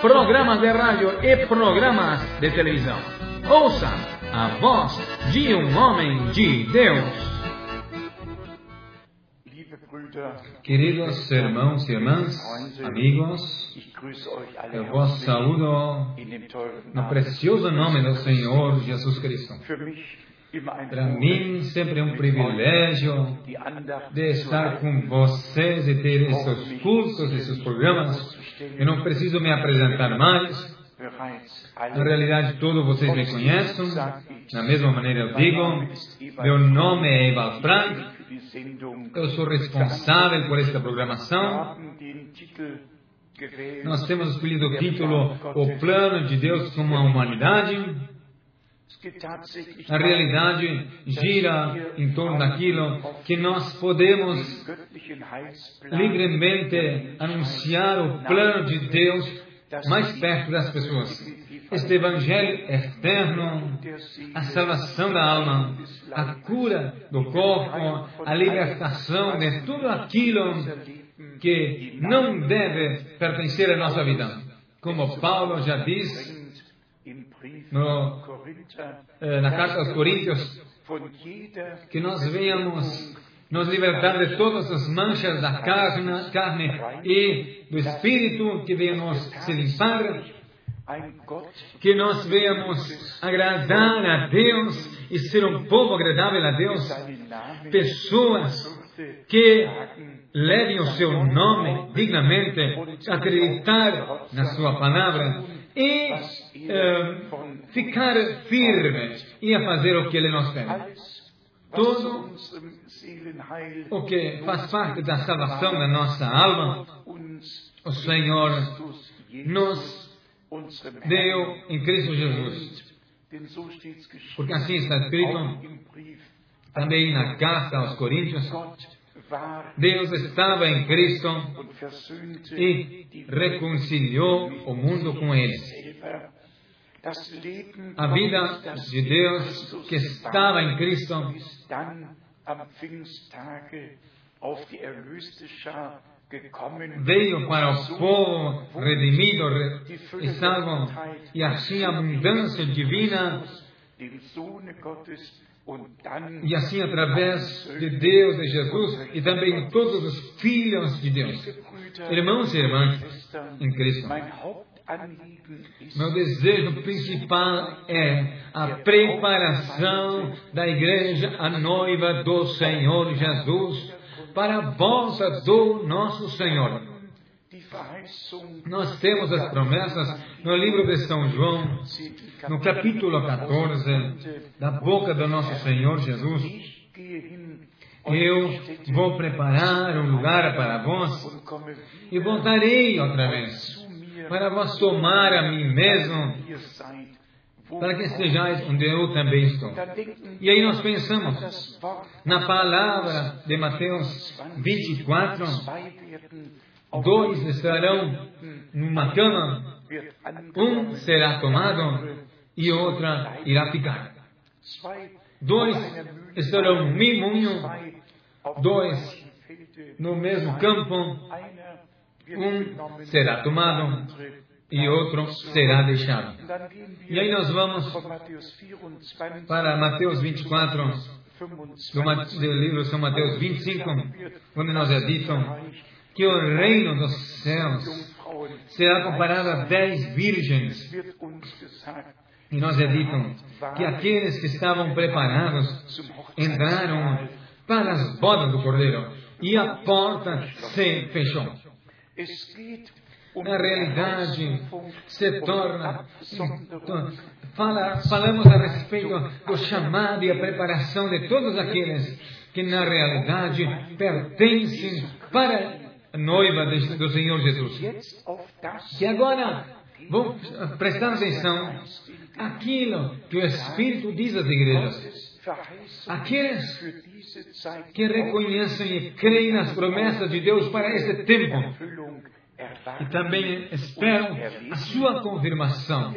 programas de rádio e programas de televisão. Ouça a voz de um homem de Deus. Queridos irmãos e irmãs, amigos, eu vos saúdo no precioso nome do Senhor Jesus Cristo. Para mim, sempre é um privilégio de estar com vocês e ter esses cultos, esses programas. Eu não preciso me apresentar mais. Na realidade, todos vocês me conhecem. Da mesma maneira, eu digo: meu nome é Eva Frank. Eu sou responsável por esta programação. Nós temos escolhido o título O Plano de Deus com a Humanidade. Na realidade, gira em torno daquilo que nós podemos livremente anunciar o plano de Deus mais perto das pessoas. Este Evangelho eterno, a salvação da alma, a cura do corpo, a libertação de tudo aquilo que não deve pertencer à nossa vida. Como Paulo já diz no, na carta aos Coríntios, que nós venhamos nos libertar de todas as manchas da carne, carne e do espírito, que venhamos se limpar, que nós venhamos agradar a Deus e ser um povo agradável a Deus, pessoas que levem o seu nome dignamente, acreditar na sua palavra e uh, ficar firme e a fazer o que Ele nos pede. Tudo o que faz parte da salvação da nossa alma, o Senhor nos deu em Cristo Jesus. Porque assim está escrito também na carta aos Coríntios. Deus estava em Cristo e reconciliou o mundo com Ele. A vida de Deus que estava em Cristo veio para o povo redimido e salvo, e assim a abundância divina, e assim através de Deus, de Jesus, e também todos os filhos de Deus. Irmãos e irmãs em Cristo. Meu desejo principal é a preparação da igreja, a noiva do Senhor Jesus, para a volta do nosso Senhor. Nós temos as promessas no livro de São João, no capítulo 14, da boca do nosso Senhor Jesus. Eu vou preparar um lugar para vós e voltarei outra vez para vós tomar a mim mesmo, para que estejais onde eu também estou. E aí nós pensamos na palavra de Mateus 24, dois estarão numa cama, um será tomado e outra irá ficar. Dois estarão no mesmo dois no mesmo campo, um será tomado e outro será deixado. E aí nós vamos para Mateus 24, do, do livro São Mateus 25, onde nós é dito que o reino dos céus será comparado a dez virgens. E nós é dito que aqueles que estavam preparados entraram para as bodas do Cordeiro e a porta se fechou. Na realidade, se torna. Fala, falamos a respeito do chamado e a preparação de todos aqueles que, na realidade, pertencem para noiva do Senhor Jesus. Que agora vão prestar atenção aquilo que o Espírito diz às igrejas. Aqueles que reconhecem e creem nas promessas de Deus para esse tempo e também esperam a sua confirmação.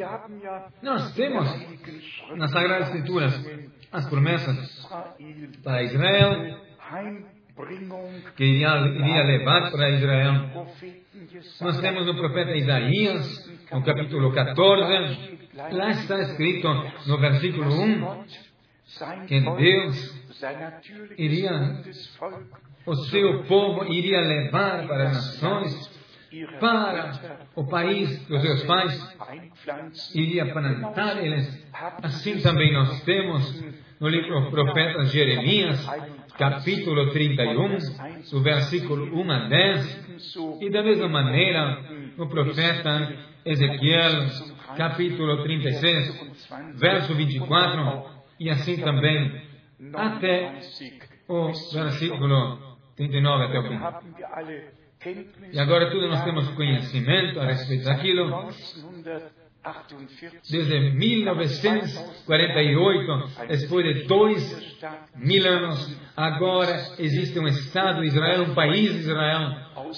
Nós temos nas Sagradas Escrituras as promessas para Israel, que iria, iria levar para Israel. Nós temos o profeta Isaías, no capítulo 14, lá está escrito no versículo 1, que Deus iria, o seu povo iria levar para as nações para o país dos seus pais, iria plantar eles. Assim também nós temos no livro do profeta Jeremias, capítulo 31, do versículo 1 a 10, e da mesma maneira no profeta Ezequiel, capítulo 36, verso 24, e assim também até o versículo 39 até o fim. E agora tudo nós temos conhecimento a respeito daquilo. Desde 1948, depois de dois mil anos, agora existe um Estado Israel, um país Israel,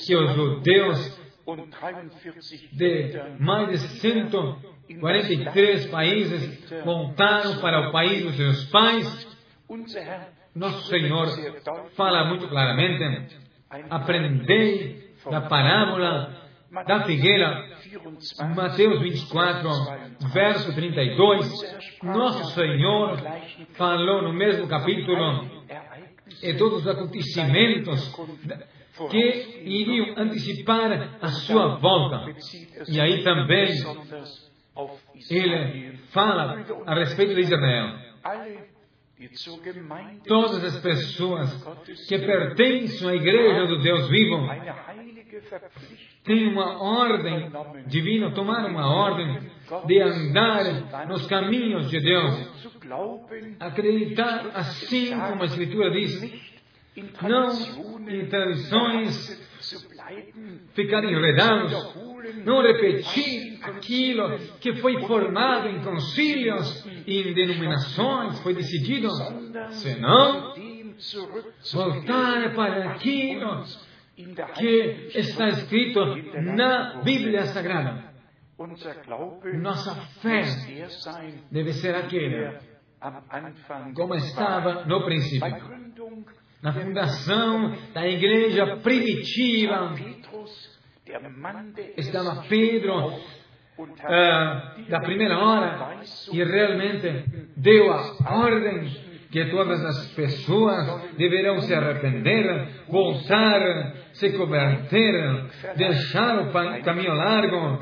que os judeus de mais de 143 países voltaram para o país dos seus pais. Nosso Senhor fala muito claramente aprendei da parábola da figueira, Mateus 24, verso 32, nosso Senhor falou no mesmo capítulo e todos os acontecimentos que iriam antecipar a sua volta. E aí também ele fala a respeito de Israel. Todas as pessoas que pertencem à igreja do Deus vivo têm uma ordem divina, tomaram uma ordem de andar nos caminhos de Deus. Acreditar assim como a Escritura diz, não em tradições ficarem enredados, não repetir aquilo que foi formado em concílios e em denominações, foi decidido, senão voltar para aquilo que está escrito na Bíblia Sagrada. Nossa fé deve ser aquela, como estava no princípio na fundação da igreja primitiva, estava Pedro uh, da primeira hora e realmente deu a ordem que todas as pessoas deverão se arrepender, voltar, se converter, deixar o caminho largo,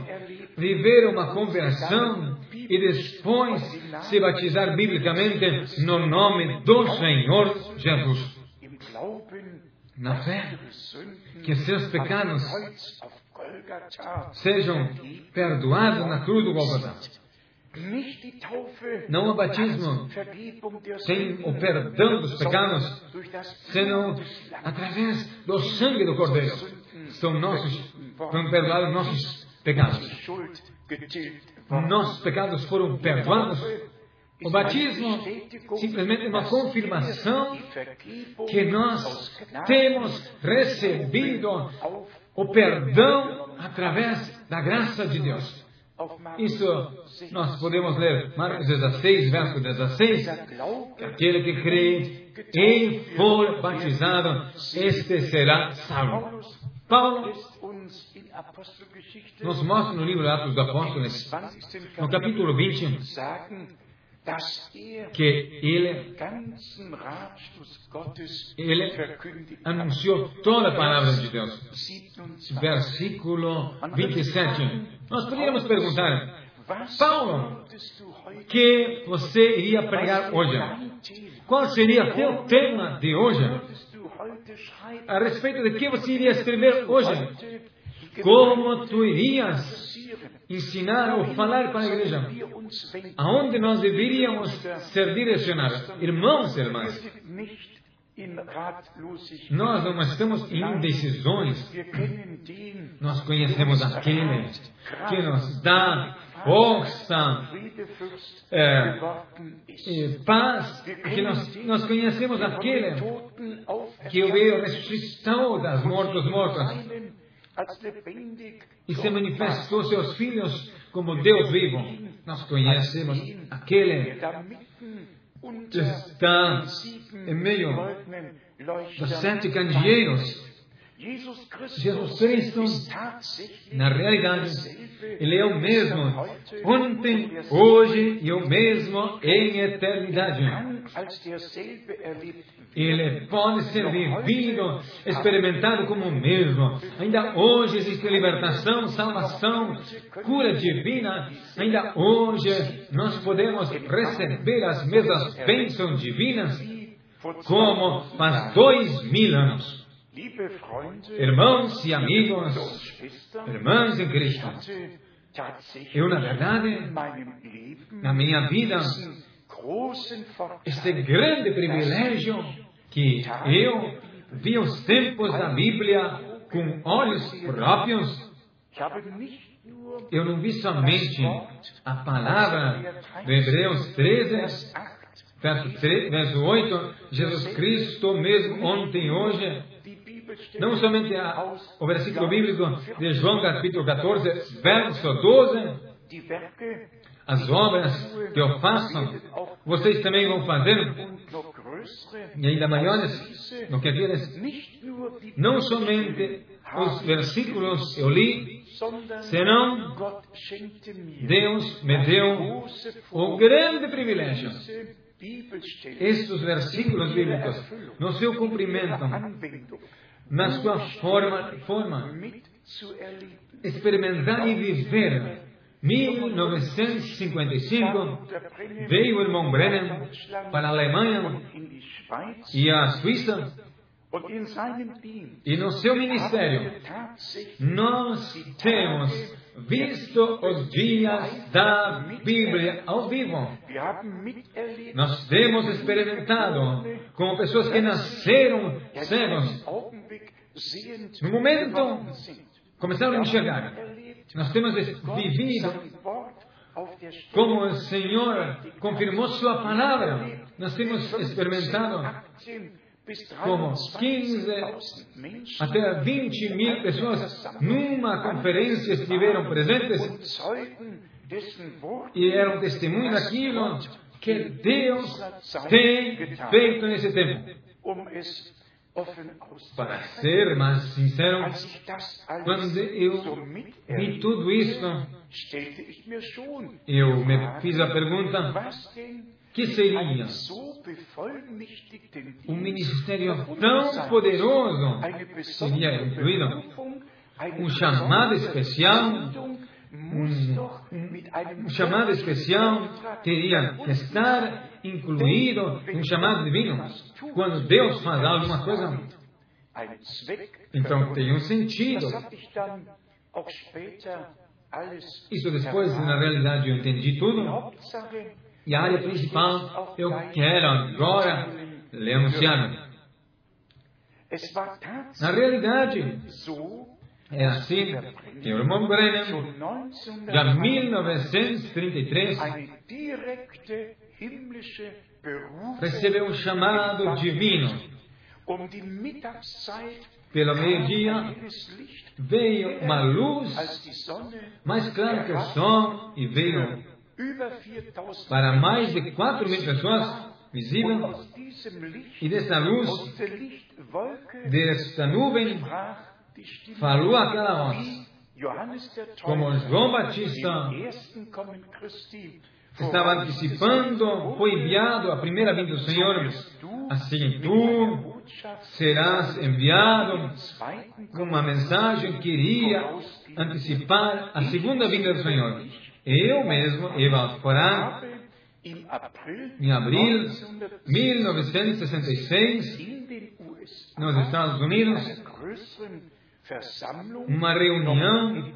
viver uma conversão e depois se batizar biblicamente no nome do Senhor Jesus na fé que seus pecados sejam perdoados na cruz do Golgotha. Não o batismo sem o perdão dos pecados, senão através do sangue do Cordeiro. São nossos, foram perdoados nossos pecados. Nossos pecados foram perdoados o batismo simplesmente é uma confirmação que nós temos recebido o perdão através da graça de Deus. Isso nós podemos ler Marcos 16, verso 16. Aquele que crê e for batizado, este será salvo. Paulo nos mostra no livro Atos dos Apóstolos, no capítulo 20, que ele, ele anunciou toda a palavra de Deus. Versículo 27. Nós poderíamos perguntar, Paulo, que você iria pregar hoje? Qual seria teu tema de hoje? A respeito de que você iria escrever hoje? Como tu irias ensinar ou falar para a igreja. Aonde nós deveríamos ser direcionados? Irmãos e irmãs, nós não estamos em indecisões. Nós conhecemos aquele que nos dá força, é, paz, que nós, nós conhecemos aquele que veio ressuscitou das mortos mortos e se manifestou seus filhos como Deus vivo. Nós conhecemos aquele que está em meio dos sete candeeiros Jesus Cristo, na realidade, Ele é o mesmo ontem, hoje e o mesmo em eternidade. Ele pode ser vivido, experimentado como o mesmo. Ainda hoje existe libertação, salvação, cura divina. Ainda hoje nós podemos receber as mesmas bênçãos divinas como faz dois mil anos. Irmãos e amigos, irmãs em Cristo, eu, na verdade, na minha vida, este grande privilégio que eu vi os tempos da Bíblia com olhos próprios, eu não vi somente a palavra de Hebreus 13, verso, 3, verso 8, Jesus Cristo mesmo ontem e hoje, não somente a, o versículo bíblico de João capítulo 14, verso 12, as obras que eu faço, vocês também vão fazer, e ainda maiores do que aqueles, não somente os versículos eu li, senão Deus me deu o grande privilégio. Estes versículos bíblicos, no seu cumprimento, na sua forma, forma experimentar e viver. 1955 veio o irmão Brennan para a Alemanha e a Suíça e no seu ministério nós temos visto os dias da Bíblia ao vivo. Nós temos experimentado com pessoas que nasceram cegos. No momento, começaram a enxergar. Nós temos vivido como o Senhor confirmou Sua palavra. Nós temos experimentado como 15 até 20 mil pessoas numa conferência estiveram presentes e eram testemunhas daquilo que Deus tem feito nesse tempo. Para ser mais sincero, quando eu vi tudo isso, eu me fiz a pergunta: que seria um ministério tão poderoso seria incluído um chamado especial um, um, chamado especial teria que estar incluído um chamado divino. Quando Deus faz alguma coisa então tem um sentido. Isso depois na realidade eu entendi tudo. E a área principal eu quero agora lhe anunciar. Na realidade, é assim que o irmão Brennan, já em 1933, recebeu um chamado divino. Pelo meio-dia veio uma luz mais clara que o sol e veio para mais de 4 mil pessoas visível. e dessa luz, desta nuvem, falou aquela voz. Como João Batista estava antecipando, foi enviado a primeira vinda do Senhor, assim tu serás enviado com uma mensagem que iria antecipar a segunda vinda do Senhor. Eu mesmo, Eva Porã, em abril de 1966, nos Estados Unidos, uma reunião,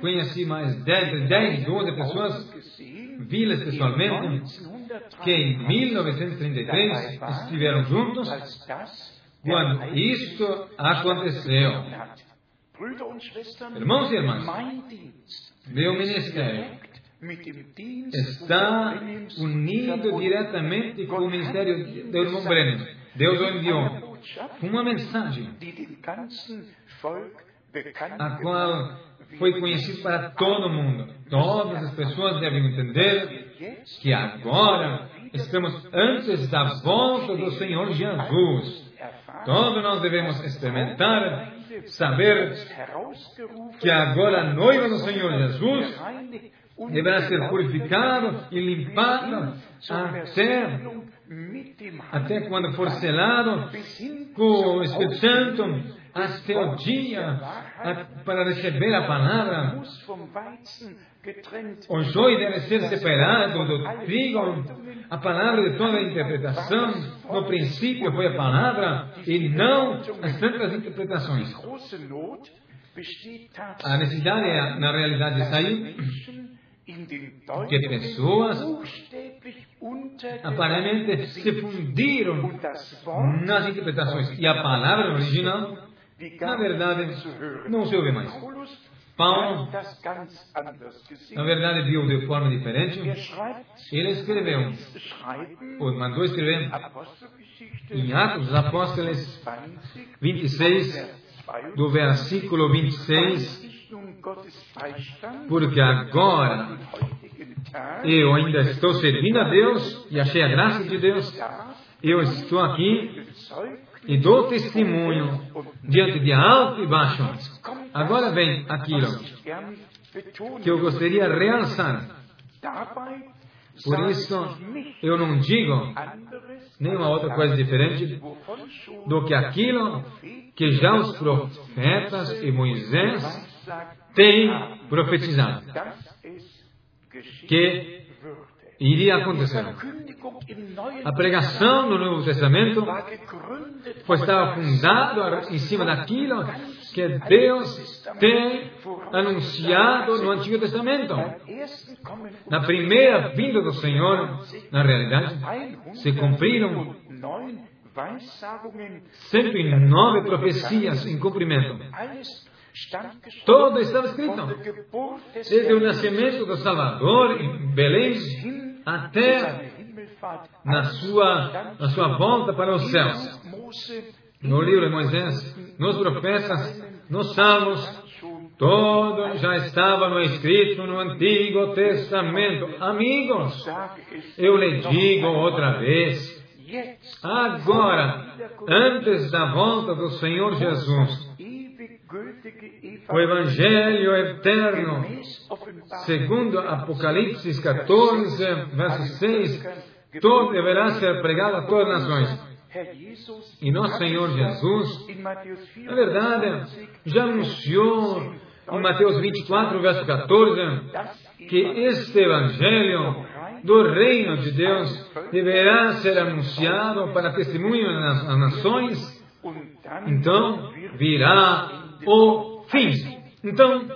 conheci mais de 10, 12 pessoas, vi-las pessoalmente, que em 1933 estiveram juntos, quando isto aconteceu. Irmãos e irmãs, meu ministério está unido diretamente com o ministério do irmão Brennan. Deus o enviou uma mensagem a qual foi conhecido para todo mundo. Todas as pessoas devem entender que agora estamos antes da volta do Senhor Jesus. Todos nós devemos experimentar, saber que agora a noiva do Senhor Jesus deverá ser purificada e limpada até, até quando for selado com o Espírito Santo até o dia para receber a palavra. O joio deve ser separado do trigo. A palavra de toda a interpretação, no princípio foi a palavra e não as tantas interpretações. A necessidade é, na realidade, sair que pessoas aparentemente se fundiram. Nas interpretações. E a palavra original na verdade, não se ouve mais. Paulo, na verdade, viu de forma diferente. Ele escreveu, ou mandou escrever, em Atos dos Apóstolos 26, do versículo 26, porque agora eu ainda estou servindo a Deus e achei a graça de Deus. Eu estou aqui e dou testemunho diante de alto e baixo. Agora vem aquilo que eu gostaria de realçar. Por isso, eu não digo nenhuma outra coisa diferente do que aquilo que já os profetas e Moisés têm profetizado. Que iria acontecer. A pregação no Novo Testamento foi estava fundada em cima daquilo que Deus tem anunciado no Antigo Testamento. Na primeira vinda do Senhor, na realidade, se cumpriram 109 profecias em cumprimento. Todo estava escrito. Desde o nascimento do Salvador em Belém até na sua, na sua volta para os céus. No livro de Moisés, nos profetas, nos salmos, todo já estava no escrito no Antigo Testamento. Amigos, eu lhe digo outra vez, agora, antes da volta do Senhor Jesus, o Evangelho eterno, segundo Apocalipse 14, verso 6, todo deverá ser pregado a todas as nações. E nosso Senhor Jesus, na verdade, já anunciou em Mateus 24, verso 14, que este Evangelho do reino de Deus deverá ser anunciado para testemunho nas nações. Então virá o fim. Então,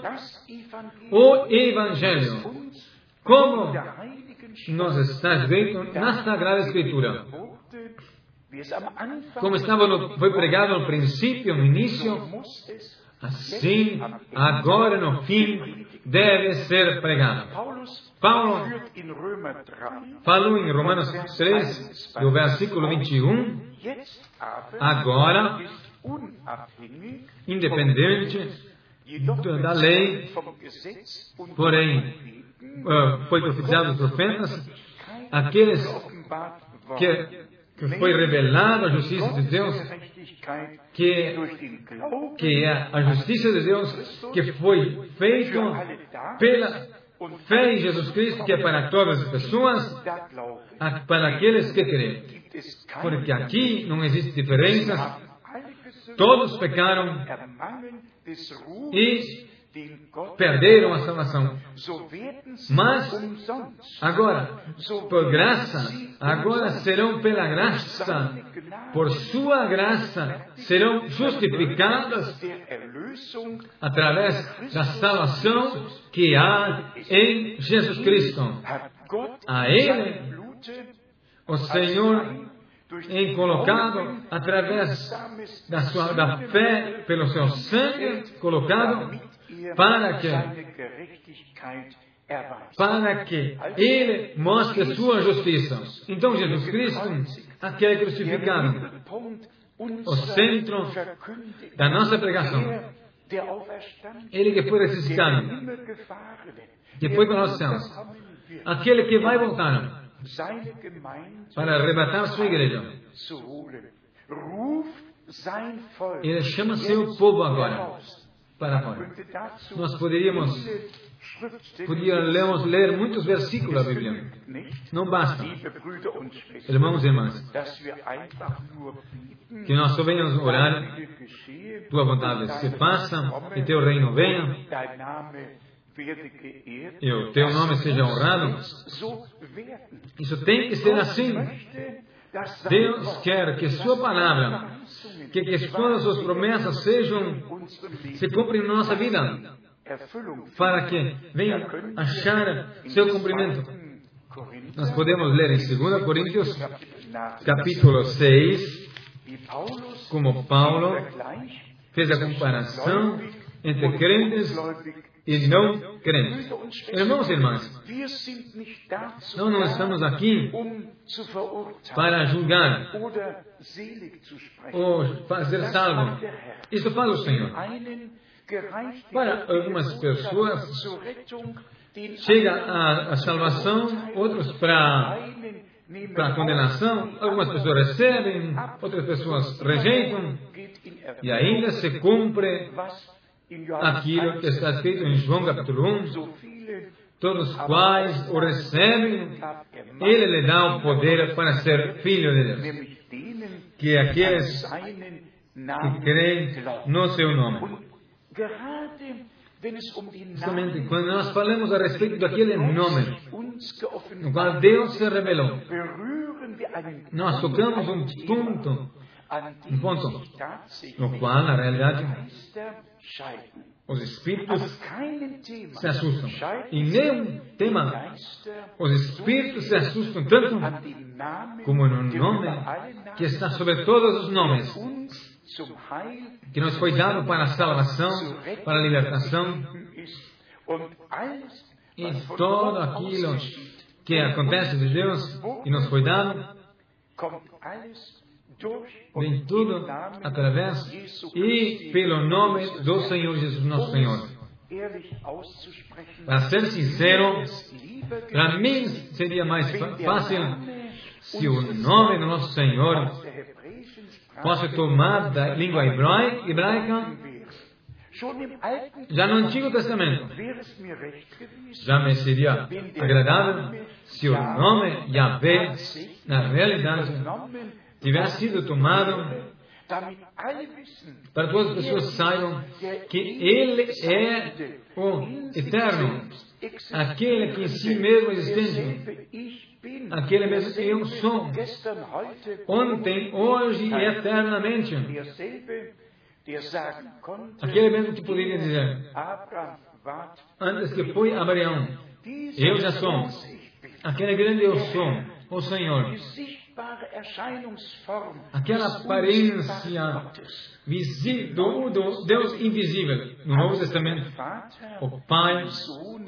o Evangelho, como nos está escrito na Sagrada Escritura, como estava no, foi pregado no princípio, no início, assim, agora no fim, deve ser pregado. Paulo falou em Romanos 3, do versículo 21, agora, independente da lei, porém, uh, foi profetizado os profetas, aqueles que, que foi revelado a justiça de Deus, que, que é a justiça de Deus que foi feito pela fé em Jesus Cristo, que é para todas as pessoas, para aqueles que creem. Porque aqui não existe diferença, todos pecaram e perderam a salvação. Mas, agora, por graça, agora serão pela graça, por sua graça, serão justificadas através da salvação que há em Jesus Cristo. A Ele, o Senhor em colocado através da sua da fé pelo seu sangue colocado para que para que ele mostre sua justiça. Então Jesus Cristo, aquele crucificado, o centro da nossa pregação, ele que foi ressuscitado, que foi para os céus, aquele que vai voltar para arrebatar sua igreja. Ele chama seu povo agora para fora. Nós poderíamos Podíamos ler muitos versículos da Bíblia. Não basta. Irmãos e irmãs, que nós só venhamos orar, tua vontade se faça e teu reino venha e o teu nome seja honrado. Isso tem que ser assim. Deus quer que Sua palavra, que, que todas as Suas promessas sejam, se cumprem na nossa vida para que venha achar seu cumprimento. Nós podemos ler em 2 Coríntios, capítulo 6, como Paulo fez a comparação entre crentes e não crentes. Irmãos e irmãs, nós não estamos aqui para julgar ou fazer salvo. Isso fala o Senhor. Para algumas pessoas, chega a, a salvação, outros para para condenação, algumas pessoas recebem, outras pessoas rejeitam, e ainda se cumpre aquilo que está escrito em João capítulo 1, todos os quais o recebem, ele lhe dá o poder para ser filho de Deus, que aqueles que creem no seu nome. Justamente quando nós falamos a respeito daquele nome, no qual Deus se revelou, nós tocamos um ponto, um ponto, no qual, na realidade, os espíritos se assustam. E nenhum tema, os espíritos se assustam tanto como no nome que está sobre todos os nomes que nos foi dado para a salvação, para a libertação. E todo aquilo que acontece de Deus e nos foi dado, vem tudo através e pelo nome do Senhor Jesus, nosso Senhor. Para ser sincero, para mim seria mais fácil se o nome do nosso Senhor fosse tomado da língua hebraica, já no Antigo Testamento, já me seria agradável se o nome Yahvé, na realidade, tivesse sido tomado para que todas as pessoas saibam que Ele é o Eterno, aquele que em si mesmo é existente, aquele mesmo que eu sou, ontem, hoje e eternamente. Aquele mesmo que poderia dizer, antes que foi Abraão, eu já sou, aquele grande eu sou, o Senhor. Aquela aparência visível do Deus invisível. No Novo Testamento, o Pai,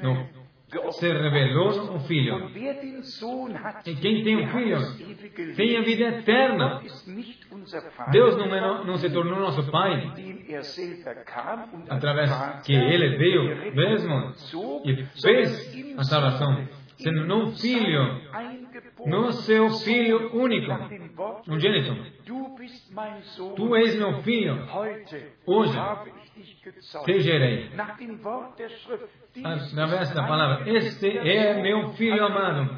no se revelou um filho. E quem tem um filho tem a vida eterna. Deus não, é, não se tornou nosso Pai através que Ele veio mesmo e fez a salvação, sendo não filho, no seu filho único, ungênito. Tu és meu filho. Hoje te gerei. Através da palavra, este é meu filho amado,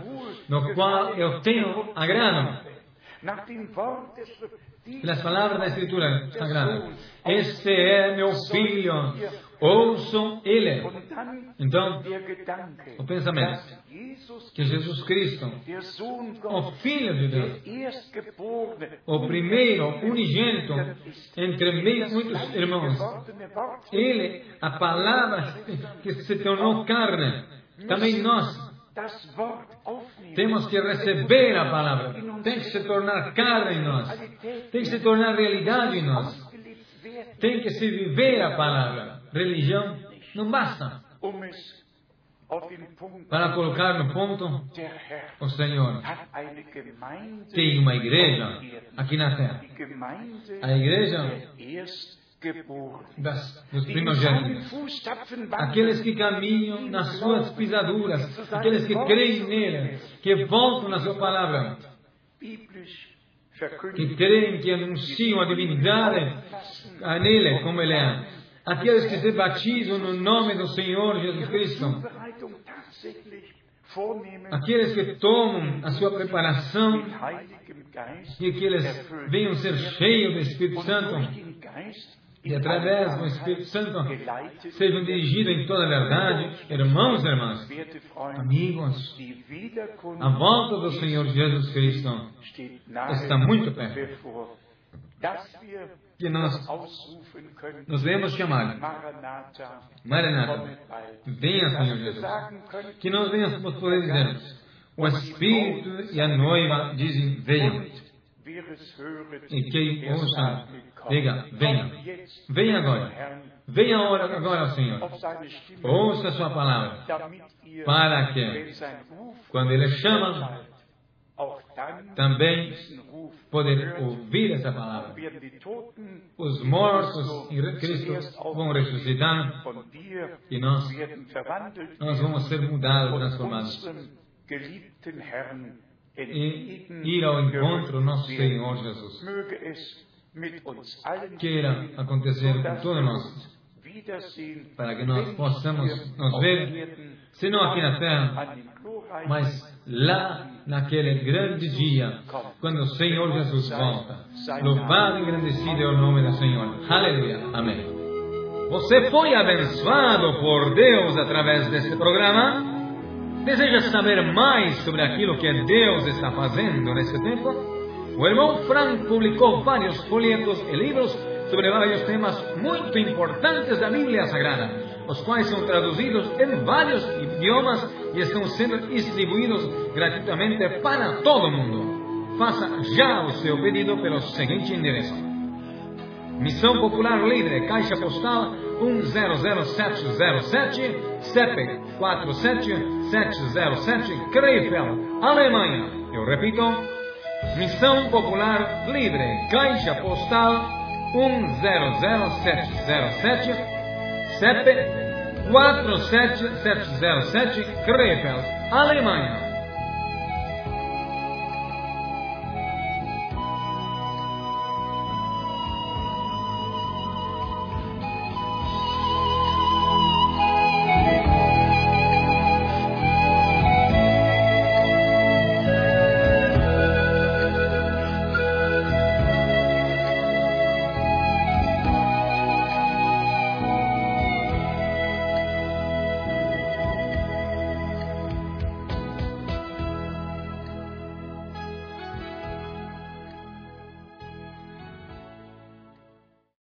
no qual eu tenho agrado. Pelas palavras da Escritura Sagrada. Este é meu filho, ouçam ele. Então, o pensamento que Jesus Cristo, o Filho de Deus, o primeiro unigênito entre muitos irmãos, ele, a palavra que se tornou carne, também nós Temos que receber a palavra. Tem que se tornar carne em nós. Tem que se tornar realidade em nós. Tem que se viver a palavra. Religião não basta. Para colocar no ponto, o Senhor tem uma igreja aqui na terra. A igreja das, dos primogênitos. Aqueles que caminham nas suas pisaduras, aqueles que creem nele, que voltam na sua palavra, que creem, que anunciam a divindade nele, como ele é. Aqueles que se batizam no nome do Senhor Jesus Cristo. Aqueles que tomam a sua preparação e que eles venham ser cheios do Espírito Santo e através do Espírito Santo sejam dirigidos em toda a verdade, irmãos e irmãs, amigos, a volta do Senhor Jesus Cristo está muito perto. Que nós nos devemos chamar, Maranata, venha Senhor Jesus. Que nós venhamos poder dizer, o Espírito e a noiva dizem, venham. E quem ouça Diga, venha. Venha agora. Venha agora, agora Senhor. Ouça a sua palavra. Para que, quando Ele chama, também poder ouvir essa palavra. Os mortos em Cristo vão ressuscitar e nós, nós vamos ser mudados, transformados. E ir ao encontro do nosso Senhor Jesus queira acontecer com todos nós, para que nós possamos nos ver, se não aqui na terra, mas lá naquele grande dia, quando o Senhor Jesus volta. Louvado e engrandecido é o nome do Senhor. Aleluia. Amém. Você foi abençoado por Deus através deste programa? Deseja saber mais sobre aquilo que Deus está fazendo nesse tempo? O irmão Frank publicou vários folhetos e livros sobre vários temas muito importantes da Bíblia Sagrada, os quais são traduzidos em vários idiomas e estão sendo distribuídos gratuitamente para todo mundo. Faça já o seu pedido pelo seguinte endereço: Missão Popular Livre, Caixa Postal 100707, CEP 47707, Krefeld, Alemanha. Eu repito. Missão Popular Livre, Caixa Postal 100707, CEP 47707, Krefeld, Alemanha.